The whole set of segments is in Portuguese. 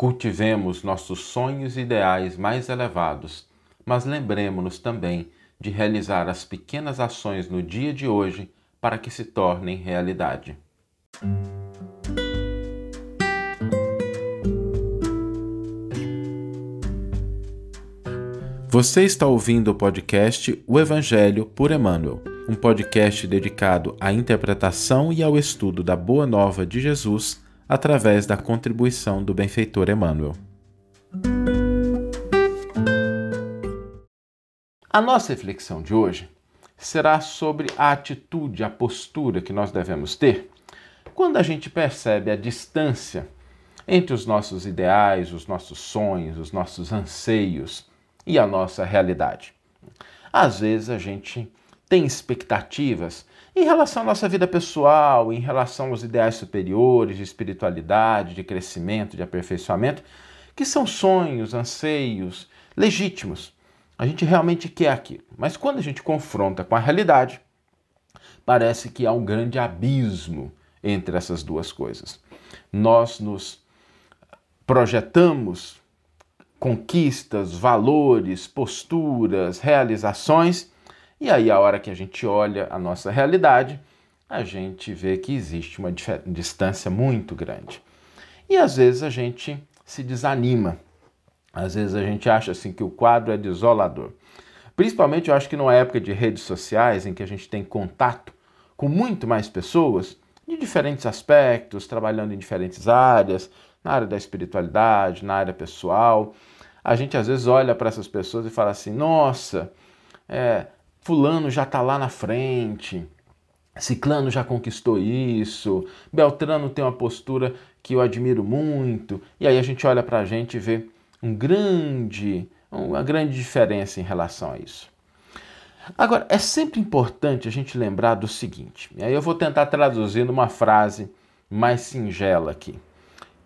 Cultivemos nossos sonhos e ideais mais elevados, mas lembremos-nos também de realizar as pequenas ações no dia de hoje para que se tornem realidade. Você está ouvindo o podcast O Evangelho por Emmanuel, um podcast dedicado à interpretação e ao estudo da Boa Nova de Jesus através da contribuição do benfeitor Emmanuel. A nossa reflexão de hoje será sobre a atitude, a postura que nós devemos ter quando a gente percebe a distância entre os nossos ideais, os nossos sonhos, os nossos anseios e a nossa realidade. Às vezes a gente tem expectativas em relação à nossa vida pessoal, em relação aos ideais superiores de espiritualidade, de crescimento, de aperfeiçoamento, que são sonhos, anseios legítimos. A gente realmente quer aquilo. Mas quando a gente confronta com a realidade, parece que há um grande abismo entre essas duas coisas. Nós nos projetamos conquistas, valores, posturas, realizações, e aí a hora que a gente olha a nossa realidade, a gente vê que existe uma distância muito grande. E às vezes a gente se desanima. Às vezes a gente acha assim que o quadro é desolador. Principalmente eu acho que numa época de redes sociais em que a gente tem contato com muito mais pessoas de diferentes aspectos, trabalhando em diferentes áreas, na área da espiritualidade, na área pessoal. A gente às vezes olha para essas pessoas e fala assim: nossa, é, Fulano já está lá na frente, Ciclano já conquistou isso, Beltrano tem uma postura que eu admiro muito. E aí a gente olha para a gente e vê um grande, uma grande diferença em relação a isso. Agora, é sempre importante a gente lembrar do seguinte, e aí eu vou tentar traduzir numa frase mais singela aqui.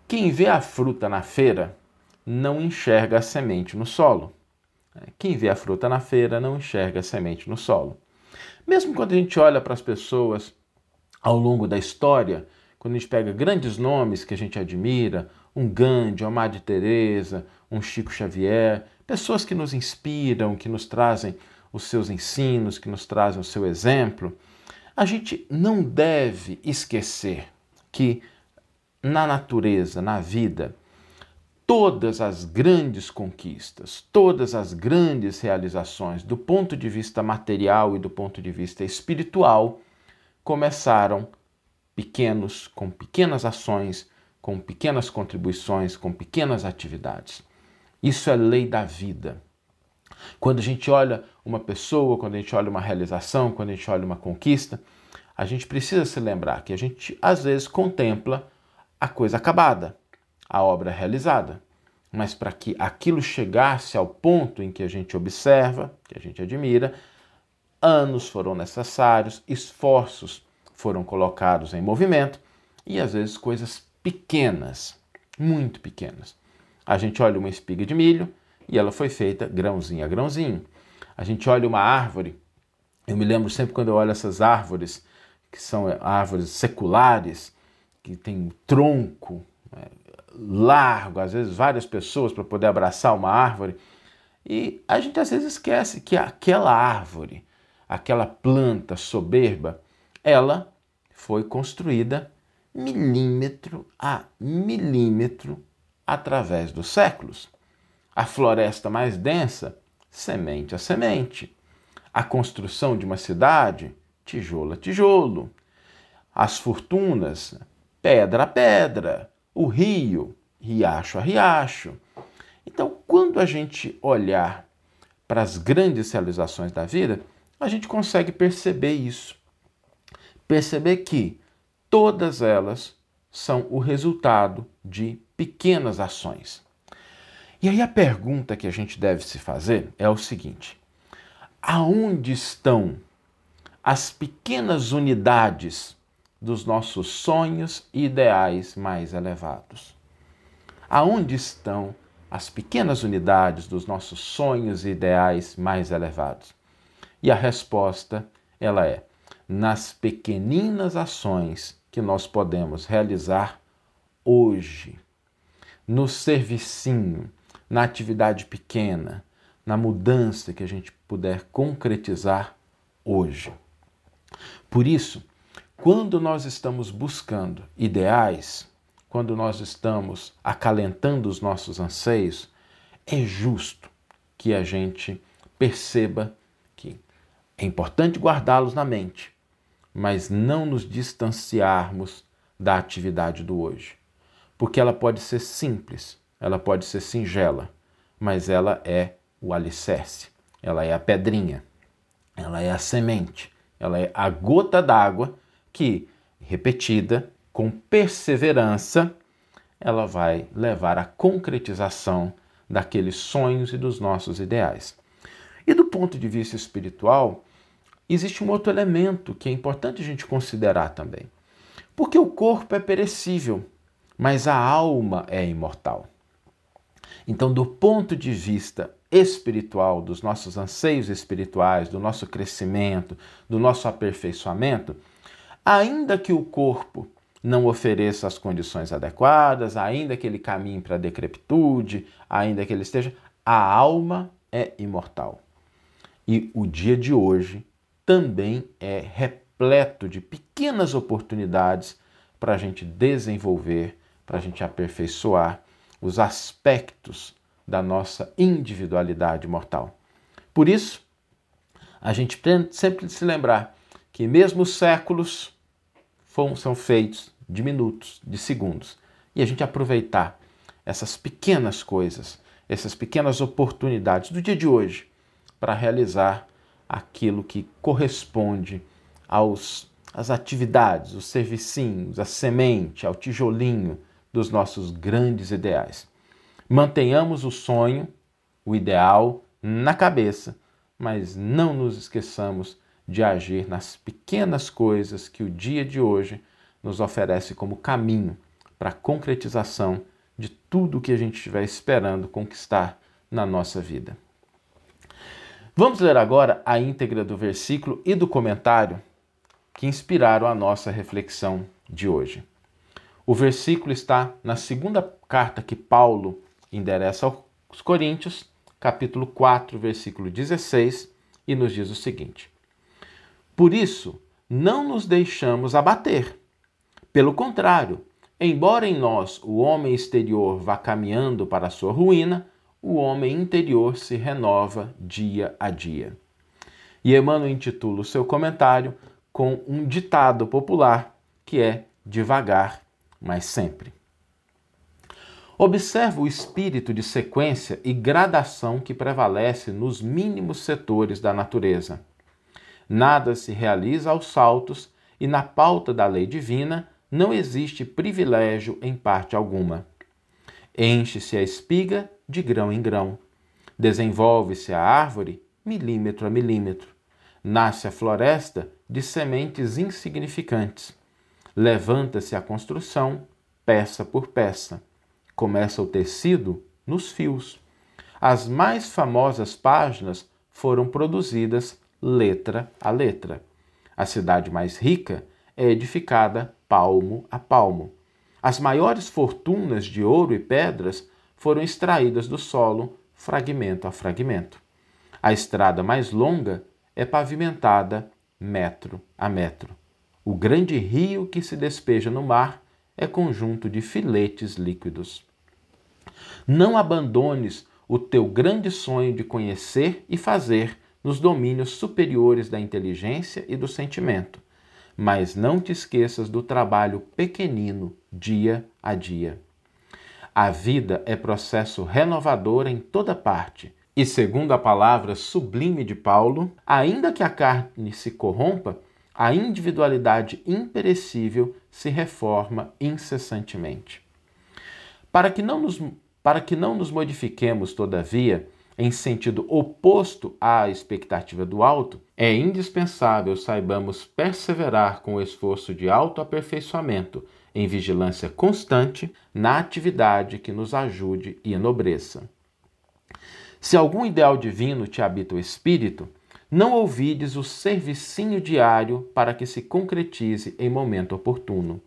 Quem vê a fruta na feira não enxerga a semente no solo. Quem vê a fruta na feira não enxerga a semente no solo. Mesmo quando a gente olha para as pessoas ao longo da história, quando a gente pega grandes nomes que a gente admira, um Gandhi, uma Madre Teresa, um Chico Xavier, pessoas que nos inspiram, que nos trazem os seus ensinos, que nos trazem o seu exemplo, a gente não deve esquecer que na natureza, na vida, todas as grandes conquistas, todas as grandes realizações do ponto de vista material e do ponto de vista espiritual começaram pequenos, com pequenas ações, com pequenas contribuições, com pequenas atividades. Isso é lei da vida. Quando a gente olha uma pessoa, quando a gente olha uma realização, quando a gente olha uma conquista, a gente precisa se lembrar que a gente às vezes contempla a coisa acabada, a obra realizada. Mas para que aquilo chegasse ao ponto em que a gente observa, que a gente admira, anos foram necessários, esforços foram colocados em movimento e às vezes coisas pequenas, muito pequenas. A gente olha uma espiga de milho e ela foi feita grãozinho a grãozinho. A gente olha uma árvore, eu me lembro sempre quando eu olho essas árvores, que são árvores seculares, que tem um tronco é, largo, às vezes várias pessoas para poder abraçar uma árvore. E a gente às vezes esquece que aquela árvore, aquela planta soberba, ela foi construída milímetro a milímetro através dos séculos. A floresta mais densa, semente a semente. A construção de uma cidade, tijolo a tijolo. As fortunas, pedra a pedra, o rio, riacho a riacho. Então, quando a gente olhar para as grandes realizações da vida, a gente consegue perceber isso. Perceber que todas elas são o resultado de pequenas ações. E aí a pergunta que a gente deve se fazer é o seguinte: aonde estão as pequenas unidades dos nossos sonhos e ideais mais elevados. Aonde estão as pequenas unidades dos nossos sonhos e ideais mais elevados? E a resposta, ela é nas pequeninas ações que nós podemos realizar hoje. no servicinho, na atividade pequena, na mudança que a gente puder concretizar hoje. Por isso, quando nós estamos buscando ideais, quando nós estamos acalentando os nossos anseios, é justo que a gente perceba que é importante guardá-los na mente, mas não nos distanciarmos da atividade do hoje. Porque ela pode ser simples, ela pode ser singela, mas ela é o alicerce, ela é a pedrinha, ela é a semente, ela é a gota d'água que, repetida, com perseverança, ela vai levar à concretização daqueles sonhos e dos nossos ideais. E do ponto de vista espiritual, existe um outro elemento que é importante a gente considerar também. Porque o corpo é perecível, mas a alma é imortal. Então, do ponto de vista espiritual, dos nossos anseios espirituais, do nosso crescimento, do nosso aperfeiçoamento, ainda que o corpo não ofereça as condições adequadas, ainda que ele caminhe para a decrepitude, ainda que ele esteja, a alma é imortal. E o dia de hoje também é repleto de pequenas oportunidades para a gente desenvolver, para a gente aperfeiçoar os aspectos da nossa individualidade mortal. Por isso, a gente tem sempre se lembrar que mesmo os séculos são feitos de minutos, de segundos, e a gente aproveitar essas pequenas coisas, essas pequenas oportunidades do dia de hoje para realizar aquilo que corresponde aos as atividades, os servicinhos, a semente, ao tijolinho dos nossos grandes ideais. Mantenhamos o sonho, o ideal na cabeça, mas não nos esqueçamos de agir nas pequenas coisas que o dia de hoje nos oferece como caminho para a concretização de tudo o que a gente estiver esperando conquistar na nossa vida. Vamos ler agora a íntegra do versículo e do comentário que inspiraram a nossa reflexão de hoje. O versículo está na segunda carta que Paulo endereça aos Coríntios, capítulo 4, versículo 16, e nos diz o seguinte: Por isso, não nos deixamos abater. Pelo contrário, embora em nós o homem exterior vá caminhando para a sua ruína, o homem interior se renova dia a dia. E Emmanuel intitula o seu comentário com um ditado popular que é devagar, mas sempre. Observa o espírito de sequência e gradação que prevalece nos mínimos setores da natureza. Nada se realiza aos saltos e na pauta da lei divina não existe privilégio em parte alguma. Enche-se a espiga de grão em grão. Desenvolve-se a árvore milímetro a milímetro. Nasce a floresta de sementes insignificantes. Levanta-se a construção, peça por peça. Começa o tecido nos fios. As mais famosas páginas foram produzidas letra a letra. A cidade mais rica é edificada palmo a palmo. As maiores fortunas de ouro e pedras foram extraídas do solo, fragmento a fragmento. A estrada mais longa é pavimentada metro a metro. O grande rio que se despeja no mar é conjunto de filetes líquidos. Não abandones o teu grande sonho de conhecer e fazer nos domínios superiores da inteligência e do sentimento, mas não te esqueças do trabalho pequenino dia a dia. A vida é processo renovador em toda parte. E segundo a palavra sublime de Paulo, ainda que a carne se corrompa, a individualidade imperecível se reforma incessantemente. Para que não nos, para que não nos modifiquemos, todavia, em sentido oposto à expectativa do alto, é indispensável saibamos perseverar com o esforço de autoaperfeiçoamento em vigilância constante na atividade que nos ajude e enobreça. Se algum ideal divino te habita o espírito, não ouvides o servicinho diário para que se concretize em momento oportuno.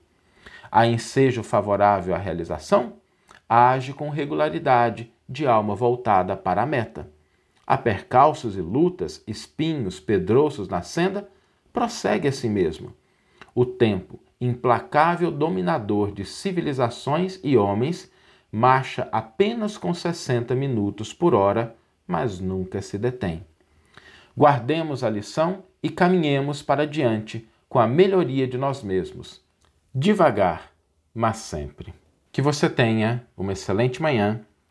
Há ensejo favorável à realização? age com regularidade, de alma voltada para a meta. Há percalços e lutas, espinhos, pedroços na senda, prossegue a si mesmo. O tempo, implacável dominador de civilizações e homens, marcha apenas com 60 minutos por hora, mas nunca se detém. Guardemos a lição e caminhemos para diante com a melhoria de nós mesmos. Devagar, mas sempre. Que você tenha uma excelente manhã,